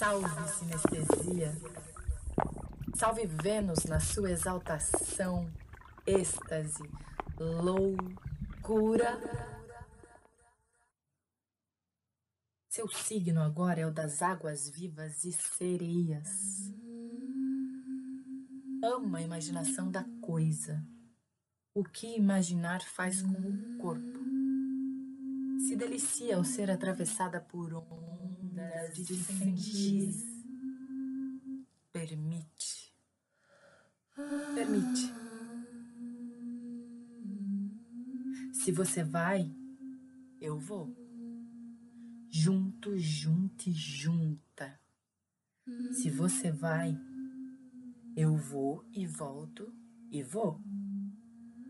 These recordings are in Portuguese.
Salve sinestesia. Salve Vênus na sua exaltação, êxtase, loucura. Seu signo agora é o das águas vivas e sereias. Ama a imaginação da coisa. O que imaginar faz com o corpo. Se delicia ao ser atravessada por ondas de sentir. Permite. Permite. Se você vai, eu vou. Junto, junto e junta. Se você vai, eu vou e volto e vou.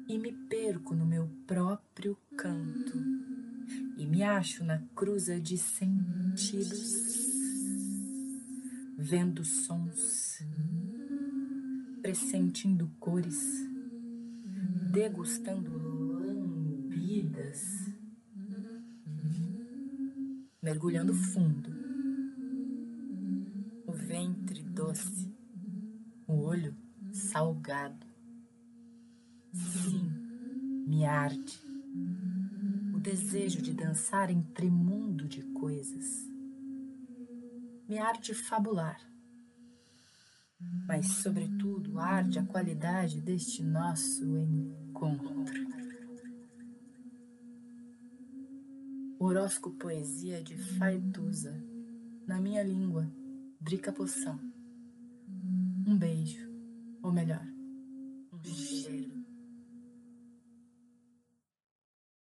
E me perco no meu próprio canto. E me acho na cruza de sentidos, vendo sons, pressentindo cores, degustando lambidas mergulhando fundo, o ventre doce, o olho salgado. Sim, me arde desejo de dançar entre mundo de coisas. Me arde fabular, mas, sobretudo, arde a qualidade deste nosso encontro. Horóscopo Poesia de Fartusa, na minha língua, Drica Poção. Um beijo, ou melhor,